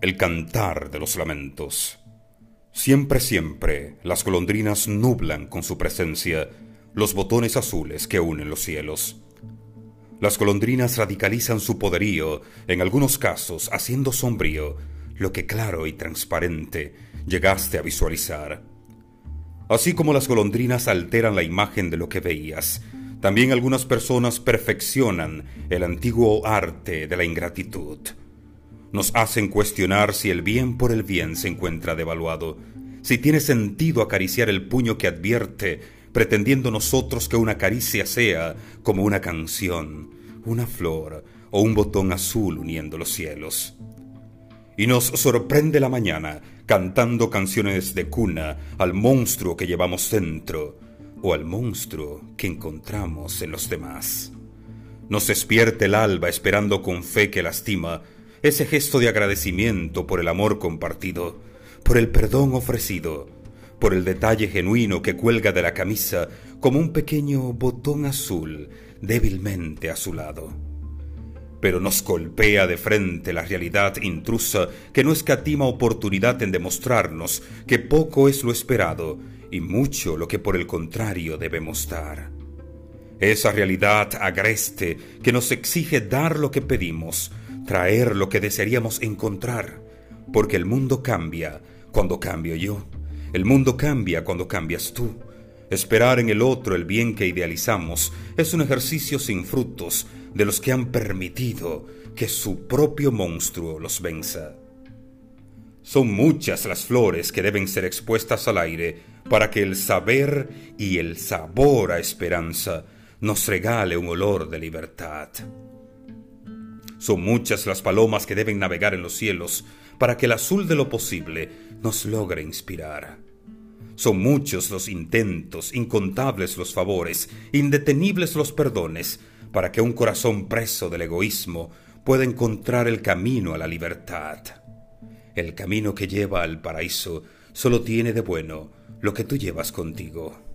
El cantar de los lamentos. Siempre, siempre, las golondrinas nublan con su presencia los botones azules que unen los cielos. Las golondrinas radicalizan su poderío, en algunos casos haciendo sombrío lo que claro y transparente llegaste a visualizar. Así como las golondrinas alteran la imagen de lo que veías, también algunas personas perfeccionan el antiguo arte de la ingratitud nos hacen cuestionar si el bien por el bien se encuentra devaluado, si tiene sentido acariciar el puño que advierte, pretendiendo nosotros que una caricia sea como una canción, una flor o un botón azul uniendo los cielos. Y nos sorprende la mañana cantando canciones de cuna al monstruo que llevamos dentro o al monstruo que encontramos en los demás. Nos despierte el alba esperando con fe que lastima ese gesto de agradecimiento por el amor compartido, por el perdón ofrecido, por el detalle genuino que cuelga de la camisa como un pequeño botón azul débilmente a su lado. Pero nos golpea de frente la realidad intrusa que no escatima oportunidad en demostrarnos que poco es lo esperado y mucho lo que por el contrario debemos dar. Esa realidad agreste que nos exige dar lo que pedimos, traer lo que desearíamos encontrar, porque el mundo cambia cuando cambio yo, el mundo cambia cuando cambias tú. Esperar en el otro el bien que idealizamos es un ejercicio sin frutos de los que han permitido que su propio monstruo los venza. Son muchas las flores que deben ser expuestas al aire para que el saber y el sabor a esperanza nos regale un olor de libertad. Son muchas las palomas que deben navegar en los cielos para que el azul de lo posible nos logre inspirar. Son muchos los intentos, incontables los favores, indetenibles los perdones, para que un corazón preso del egoísmo pueda encontrar el camino a la libertad. El camino que lleva al paraíso solo tiene de bueno lo que tú llevas contigo.